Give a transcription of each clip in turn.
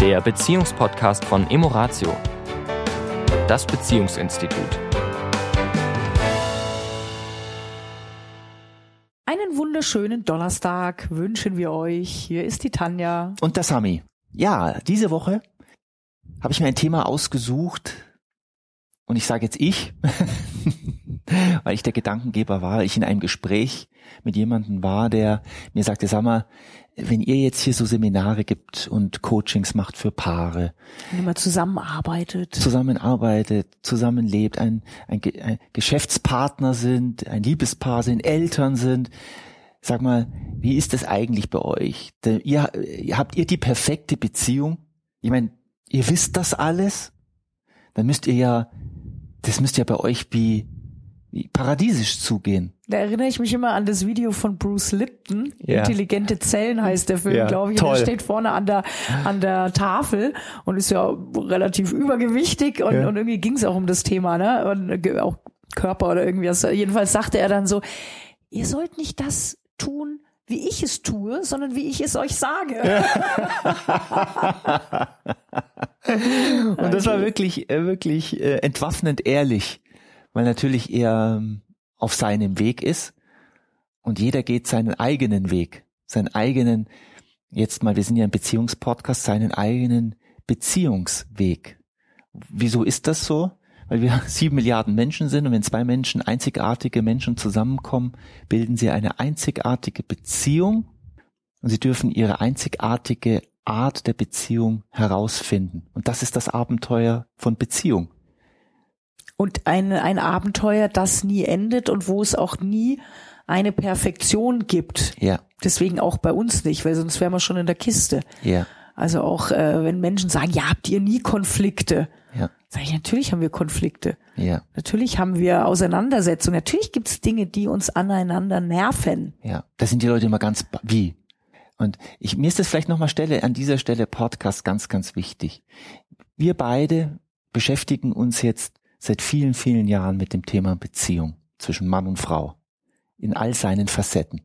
der Beziehungspodcast von Emoratio, das Beziehungsinstitut. Einen wunderschönen Donnerstag wünschen wir euch. Hier ist die Tanja. Und der Sami. Ja, diese Woche habe ich mir ein Thema ausgesucht und ich sage jetzt ich, weil ich der Gedankengeber war, ich in einem Gespräch mit jemandem war, der mir sagte, sag mal, wenn ihr jetzt hier so Seminare gibt und Coachings macht für Paare, wenn man zusammenarbeitet, zusammenarbeitet, zusammenlebt, ein, ein, ein Geschäftspartner sind, ein Liebespaar sind, Eltern sind, sag mal, wie ist das eigentlich bei euch? Ihr, habt ihr die perfekte Beziehung? Ich meine, ihr wisst das alles? Dann müsst ihr ja, das müsst ja bei euch wie paradiesisch zugehen. Da erinnere ich mich immer an das Video von Bruce Lipton. Ja. Intelligente Zellen heißt der Film, ja, glaube ich. Toll. Der steht vorne an der, an der Tafel und ist ja relativ übergewichtig und, ja. und irgendwie ging es auch um das Thema, ne? Und auch Körper oder irgendwie. Also jedenfalls sagte er dann so, ihr sollt nicht das tun, wie ich es tue, sondern wie ich es euch sage. und das war wirklich, äh, wirklich äh, entwaffnend ehrlich weil natürlich er ähm, auf seinem Weg ist und jeder geht seinen eigenen Weg, seinen eigenen, jetzt mal, wir sind ja ein Beziehungspodcast, seinen eigenen Beziehungsweg. Wieso ist das so? Weil wir sieben Milliarden Menschen sind und wenn zwei Menschen, einzigartige Menschen zusammenkommen, bilden sie eine einzigartige Beziehung und sie dürfen ihre einzigartige Art der Beziehung herausfinden. Und das ist das Abenteuer von Beziehung und ein, ein Abenteuer, das nie endet und wo es auch nie eine Perfektion gibt. Ja. Deswegen auch bei uns nicht, weil sonst wären wir schon in der Kiste. Ja. Also auch äh, wenn Menschen sagen, ja, habt ihr nie Konflikte? Ja. Sag ich, natürlich haben wir Konflikte. Ja. Natürlich haben wir Auseinandersetzungen. Natürlich gibt es Dinge, die uns aneinander nerven. Ja. Da sind die Leute immer ganz wie. Und ich, mir ist das vielleicht nochmal Stelle, an dieser Stelle Podcast ganz, ganz wichtig. Wir beide beschäftigen uns jetzt seit vielen, vielen Jahren mit dem Thema Beziehung zwischen Mann und Frau in all seinen Facetten.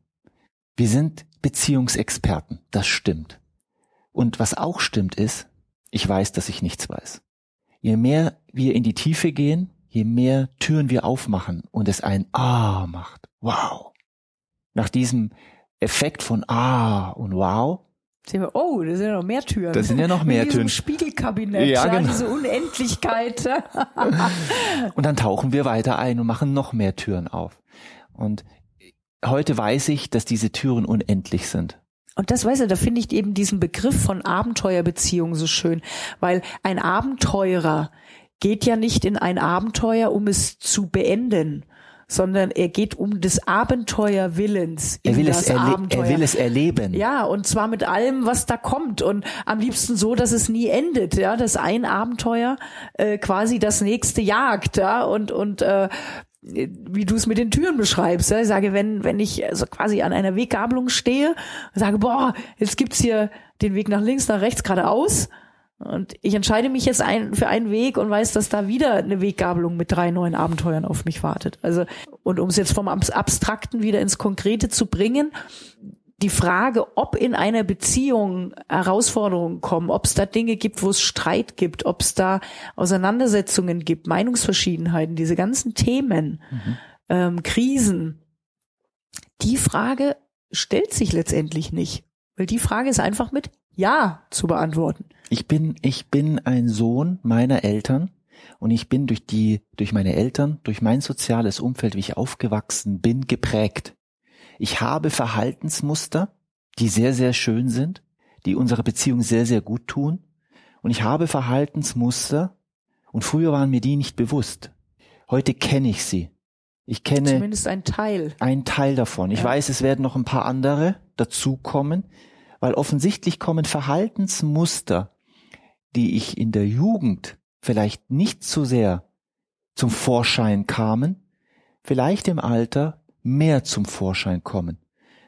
Wir sind Beziehungsexperten, das stimmt. Und was auch stimmt ist, ich weiß, dass ich nichts weiß. Je mehr wir in die Tiefe gehen, je mehr Türen wir aufmachen und es ein Ah macht. Wow. Nach diesem Effekt von Ah und Wow Sehen wir, oh, da sind ja noch mehr Türen. Da sind ja noch mehr Türen. Spiegelkabinett, ja, genau. diese Unendlichkeit. und dann tauchen wir weiter ein und machen noch mehr Türen auf. Und heute weiß ich, dass diese Türen unendlich sind. Und das weiß ich, da finde ich eben diesen Begriff von Abenteuerbeziehung so schön, weil ein Abenteurer geht ja nicht in ein Abenteuer, um es zu beenden, sondern er geht um des Abenteuerwillens. Er will, es Abenteuer. er will es erleben. Ja, und zwar mit allem, was da kommt und am liebsten so, dass es nie endet, ja, dass ein Abenteuer äh, quasi das nächste jagt, ja, und und äh, wie du es mit den Türen beschreibst. Ja? Ich sage, wenn, wenn ich also quasi an einer Weggabelung stehe und sage, boah, jetzt gibt's hier den Weg nach links, nach rechts, geradeaus, und ich entscheide mich jetzt ein, für einen Weg und weiß, dass da wieder eine Weggabelung mit drei neuen Abenteuern auf mich wartet. Also, und um es jetzt vom Abstrakten wieder ins Konkrete zu bringen, die Frage, ob in einer Beziehung Herausforderungen kommen, ob es da Dinge gibt, wo es Streit gibt, ob es da Auseinandersetzungen gibt, Meinungsverschiedenheiten, diese ganzen Themen, mhm. ähm, Krisen, die Frage stellt sich letztendlich nicht. Weil die Frage ist einfach mit Ja zu beantworten. Ich bin, ich bin ein Sohn meiner Eltern und ich bin durch die, durch meine Eltern, durch mein soziales Umfeld, wie ich aufgewachsen bin, geprägt. Ich habe Verhaltensmuster, die sehr, sehr schön sind, die unsere Beziehung sehr, sehr gut tun. Und ich habe Verhaltensmuster, und früher waren mir die nicht bewusst. Heute kenne ich sie. Ich kenne zumindest einen Teil. Ein Teil davon. Ich ja. weiß, es werden noch ein paar andere dazukommen, weil offensichtlich kommen Verhaltensmuster die ich in der Jugend vielleicht nicht so sehr zum Vorschein kamen, vielleicht im Alter mehr zum Vorschein kommen.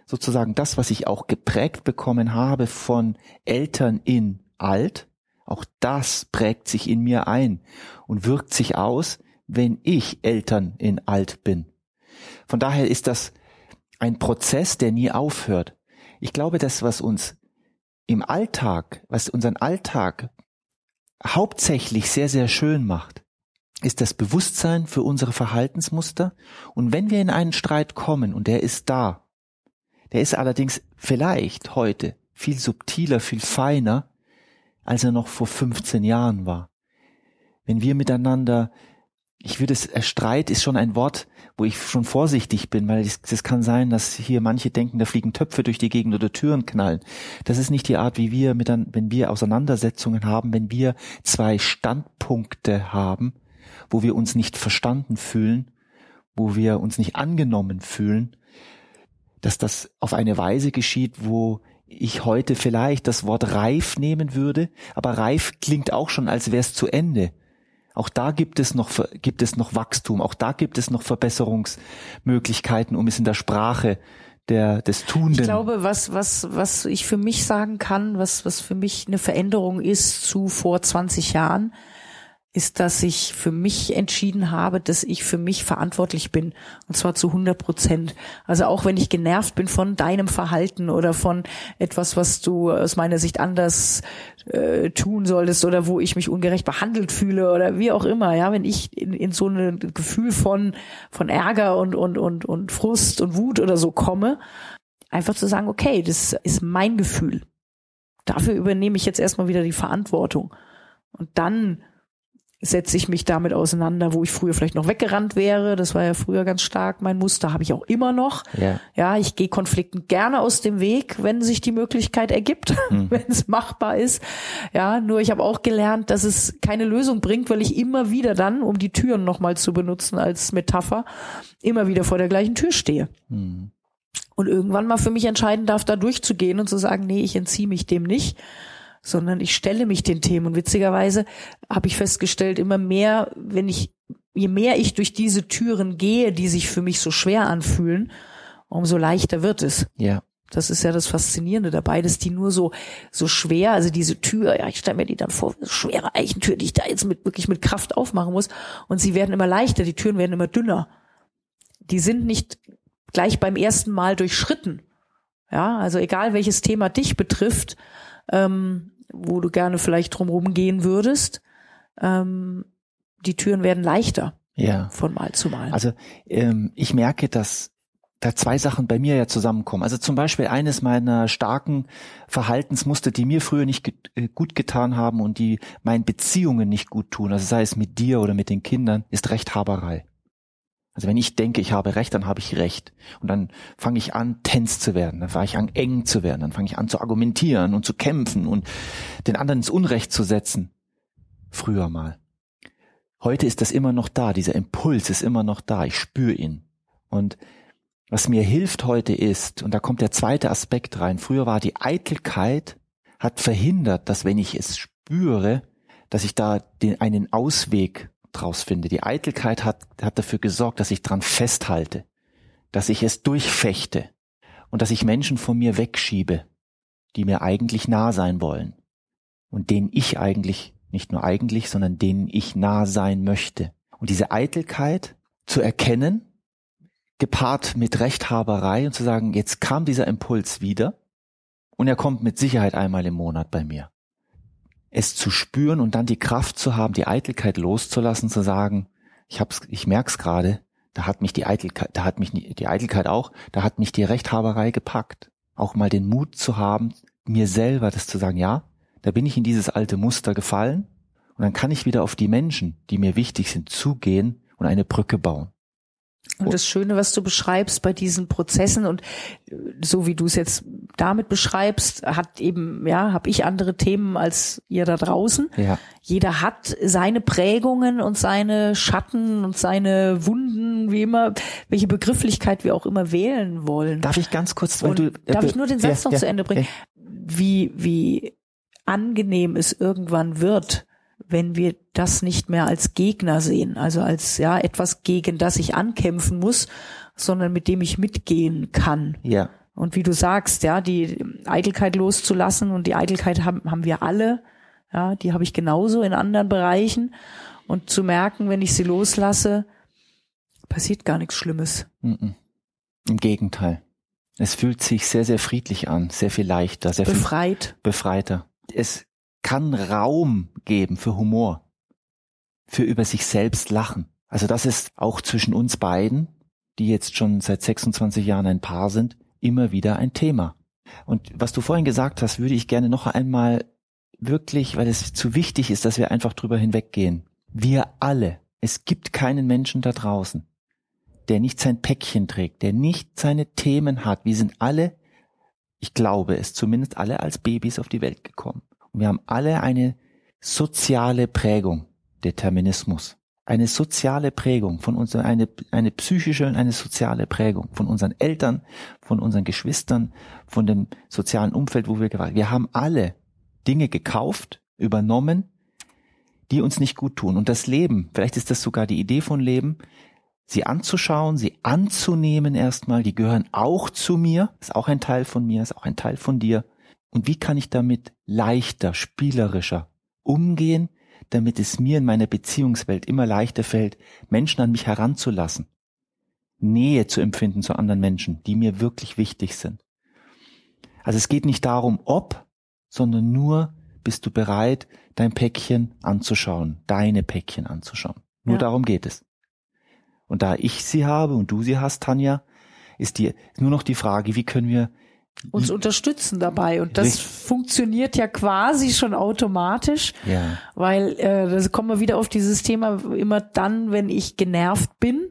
Sozusagen das, was ich auch geprägt bekommen habe von Eltern in alt, auch das prägt sich in mir ein und wirkt sich aus, wenn ich Eltern in alt bin. Von daher ist das ein Prozess, der nie aufhört. Ich glaube, das, was uns im Alltag, was unseren Alltag hauptsächlich sehr, sehr schön macht, ist das Bewusstsein für unsere Verhaltensmuster. Und wenn wir in einen Streit kommen und der ist da, der ist allerdings vielleicht heute viel subtiler, viel feiner, als er noch vor 15 Jahren war. Wenn wir miteinander ich würde es, äh, Streit ist schon ein Wort, wo ich schon vorsichtig bin, weil es kann sein, dass hier manche denken, da fliegen Töpfe durch die Gegend oder Türen knallen. Das ist nicht die Art, wie wir mit, wenn wir Auseinandersetzungen haben, wenn wir zwei Standpunkte haben, wo wir uns nicht verstanden fühlen, wo wir uns nicht angenommen fühlen, dass das auf eine Weise geschieht, wo ich heute vielleicht das Wort reif nehmen würde, aber reif klingt auch schon, als wäre es zu Ende. Auch da gibt es noch, gibt es noch Wachstum. Auch da gibt es noch Verbesserungsmöglichkeiten, um es in der Sprache der, des Tunden. Ich glaube, was, was, was ich für mich sagen kann, was, was für mich eine Veränderung ist zu vor 20 Jahren, ist, dass ich für mich entschieden habe, dass ich für mich verantwortlich bin. Und zwar zu 100 Prozent. Also auch wenn ich genervt bin von deinem Verhalten oder von etwas, was du aus meiner Sicht anders äh, tun solltest oder wo ich mich ungerecht behandelt fühle oder wie auch immer. Ja, wenn ich in, in so ein Gefühl von, von Ärger und, und, und, und Frust und Wut oder so komme, einfach zu sagen, okay, das ist mein Gefühl. Dafür übernehme ich jetzt erstmal wieder die Verantwortung. Und dann setze ich mich damit auseinander, wo ich früher vielleicht noch weggerannt wäre. Das war ja früher ganz stark mein Muster, habe ich auch immer noch. Ja, ja ich gehe Konflikten gerne aus dem Weg, wenn sich die Möglichkeit ergibt, mhm. wenn es machbar ist. Ja, nur ich habe auch gelernt, dass es keine Lösung bringt, weil ich immer wieder dann, um die Türen nochmal zu benutzen als Metapher, immer wieder vor der gleichen Tür stehe. Mhm. Und irgendwann mal für mich entscheiden darf, da durchzugehen und zu sagen, nee, ich entziehe mich dem nicht sondern ich stelle mich den Themen. Und witzigerweise habe ich festgestellt, immer mehr, wenn ich, je mehr ich durch diese Türen gehe, die sich für mich so schwer anfühlen, umso leichter wird es. Ja. Das ist ja das Faszinierende dabei, dass die nur so, so schwer, also diese Tür, ja, ich stelle mir die dann vor, schwere Eichentür, die ich da jetzt mit, wirklich mit Kraft aufmachen muss. Und sie werden immer leichter, die Türen werden immer dünner. Die sind nicht gleich beim ersten Mal durchschritten. Ja, also egal welches Thema dich betrifft, ähm, wo du gerne vielleicht drumherum gehen würdest, ähm, die Türen werden leichter. Ja. Von Mal zu Mal. Also ähm, ich merke, dass da zwei Sachen bei mir ja zusammenkommen. Also zum Beispiel eines meiner starken Verhaltensmuster, die mir früher nicht äh, gut getan haben und die meinen Beziehungen nicht gut tun, also sei es mit dir oder mit den Kindern, ist Rechthaberei. Also wenn ich denke, ich habe Recht, dann habe ich Recht. Und dann fange ich an, tens zu werden. Dann fange ich an, eng zu werden. Dann fange ich an zu argumentieren und zu kämpfen und den anderen ins Unrecht zu setzen. Früher mal. Heute ist das immer noch da. Dieser Impuls ist immer noch da. Ich spüre ihn. Und was mir hilft heute ist, und da kommt der zweite Aspekt rein. Früher war die Eitelkeit, hat verhindert, dass wenn ich es spüre, dass ich da den, einen Ausweg draus finde. Die Eitelkeit hat, hat dafür gesorgt, dass ich dran festhalte, dass ich es durchfechte und dass ich Menschen von mir wegschiebe, die mir eigentlich nah sein wollen und denen ich eigentlich, nicht nur eigentlich, sondern denen ich nah sein möchte. Und diese Eitelkeit zu erkennen, gepaart mit Rechthaberei und zu sagen, jetzt kam dieser Impuls wieder und er kommt mit Sicherheit einmal im Monat bei mir es zu spüren und dann die Kraft zu haben, die Eitelkeit loszulassen, zu sagen, ich hab's, ich merk's gerade, da hat mich die Eitelkeit, da hat mich die Eitelkeit auch, da hat mich die Rechthaberei gepackt. Auch mal den Mut zu haben, mir selber das zu sagen, ja, da bin ich in dieses alte Muster gefallen und dann kann ich wieder auf die Menschen, die mir wichtig sind, zugehen und eine Brücke bauen. Und das Schöne, was du beschreibst bei diesen Prozessen und äh, so wie du es jetzt damit beschreibst, hat eben, ja, habe ich andere Themen als ihr da draußen. Ja. Jeder hat seine Prägungen und seine Schatten und seine Wunden, wie immer, welche Begrifflichkeit wir auch immer wählen wollen. Darf ich ganz kurz, weil und du, äh, darf ich nur den Satz ja, noch ja, zu Ende bringen? Wie, wie angenehm es irgendwann wird, wenn wir das nicht mehr als Gegner sehen, also als ja etwas gegen das ich ankämpfen muss, sondern mit dem ich mitgehen kann. Ja. Und wie du sagst, ja, die Eitelkeit loszulassen und die Eitelkeit haben, haben wir alle, ja, die habe ich genauso in anderen Bereichen und zu merken, wenn ich sie loslasse, passiert gar nichts Schlimmes. Im Gegenteil. Es fühlt sich sehr, sehr friedlich an, sehr viel leichter, sehr Befreit. viel befreiter. Es kann Raum geben für Humor, für über sich selbst lachen. Also das ist auch zwischen uns beiden, die jetzt schon seit 26 Jahren ein Paar sind, immer wieder ein Thema. Und was du vorhin gesagt hast, würde ich gerne noch einmal wirklich, weil es zu wichtig ist, dass wir einfach drüber hinweggehen. Wir alle, es gibt keinen Menschen da draußen, der nicht sein Päckchen trägt, der nicht seine Themen hat. Wir sind alle, ich glaube es, zumindest alle als Babys auf die Welt gekommen. Und wir haben alle eine soziale Prägung, Determinismus. Eine soziale Prägung von uns, eine, eine psychische und eine soziale Prägung von unseren Eltern, von unseren Geschwistern, von dem sozialen Umfeld, wo wir gewalt. Wir haben alle Dinge gekauft, übernommen, die uns nicht gut tun. Und das Leben, vielleicht ist das sogar die Idee von Leben, sie anzuschauen, sie anzunehmen erstmal, die gehören auch zu mir, ist auch ein Teil von mir, ist auch ein Teil von dir. Und wie kann ich damit leichter, spielerischer umgehen, damit es mir in meiner Beziehungswelt immer leichter fällt, Menschen an mich heranzulassen, Nähe zu empfinden zu anderen Menschen, die mir wirklich wichtig sind. Also es geht nicht darum, ob, sondern nur, bist du bereit, dein Päckchen anzuschauen, deine Päckchen anzuschauen. Nur ja. darum geht es. Und da ich sie habe und du sie hast, Tanja, ist die nur noch die Frage, wie können wir uns unterstützen dabei und das Richtig. funktioniert ja quasi schon automatisch, ja. weil äh, das kommen wir wieder auf dieses Thema immer dann, wenn ich genervt bin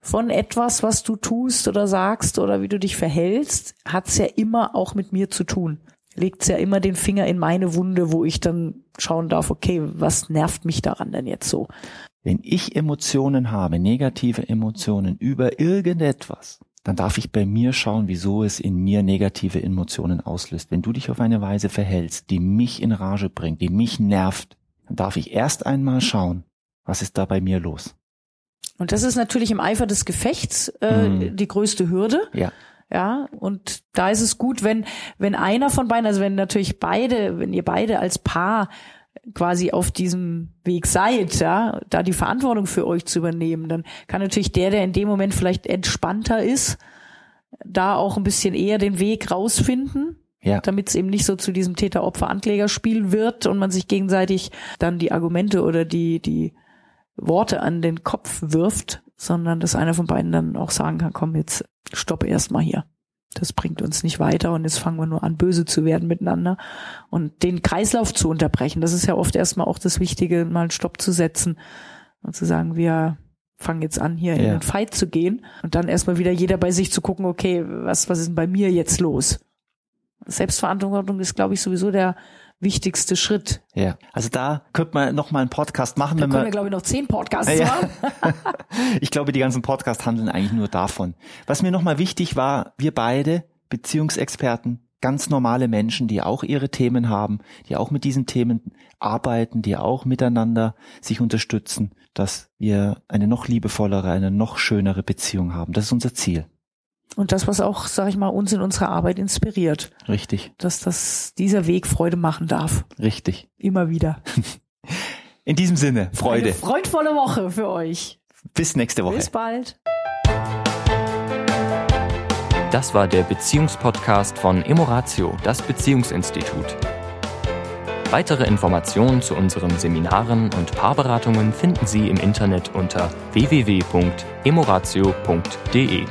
von etwas, was du tust oder sagst oder wie du dich verhältst, hat's ja immer auch mit mir zu tun. Legt's ja immer den Finger in meine Wunde, wo ich dann schauen darf, okay, was nervt mich daran denn jetzt so? Wenn ich Emotionen habe, negative Emotionen über irgendetwas, dann darf ich bei mir schauen, wieso es in mir negative Emotionen auslöst. Wenn du dich auf eine Weise verhältst, die mich in Rage bringt, die mich nervt, dann darf ich erst einmal schauen, was ist da bei mir los. Und das ist natürlich im Eifer des Gefechts äh, mm. die größte Hürde. Ja. Ja, und da ist es gut, wenn, wenn einer von beiden, also wenn natürlich beide, wenn ihr beide als Paar quasi auf diesem Weg seid, ja, da die Verantwortung für euch zu übernehmen, dann kann natürlich der, der in dem Moment vielleicht entspannter ist, da auch ein bisschen eher den Weg rausfinden, ja. damit es eben nicht so zu diesem Täter-Opfer-Ankläger-Spiel wird und man sich gegenseitig dann die Argumente oder die, die Worte an den Kopf wirft, sondern dass einer von beiden dann auch sagen kann, komm, jetzt stopp erst mal hier das bringt uns nicht weiter und jetzt fangen wir nur an, böse zu werden miteinander und den Kreislauf zu unterbrechen. Das ist ja oft erstmal auch das Wichtige, mal einen Stopp zu setzen und zu sagen, wir fangen jetzt an, hier ja. in den Fight zu gehen und dann erstmal wieder jeder bei sich zu gucken, okay, was, was ist denn bei mir jetzt los? Selbstverantwortung ist, glaube ich, sowieso der wichtigste Schritt. Ja, also da könnte man noch mal einen Podcast machen. Da wenn können wir, glaube ich, noch zehn Podcasts ja. machen. ich glaube, die ganzen Podcasts handeln eigentlich nur davon. Was mir noch mal wichtig war, wir beide, Beziehungsexperten, ganz normale Menschen, die auch ihre Themen haben, die auch mit diesen Themen arbeiten, die auch miteinander sich unterstützen, dass wir eine noch liebevollere, eine noch schönere Beziehung haben. Das ist unser Ziel. Und das, was auch, sag ich mal, uns in unserer Arbeit inspiriert. Richtig. Dass das, dieser Weg Freude machen darf. Richtig. Immer wieder. In diesem Sinne, Freude. Eine freudvolle Woche für euch. Bis nächste Woche. Bis bald. Das war der Beziehungspodcast von Emoratio, das Beziehungsinstitut. Weitere Informationen zu unseren Seminaren und Paarberatungen finden Sie im Internet unter www.emoratio.de.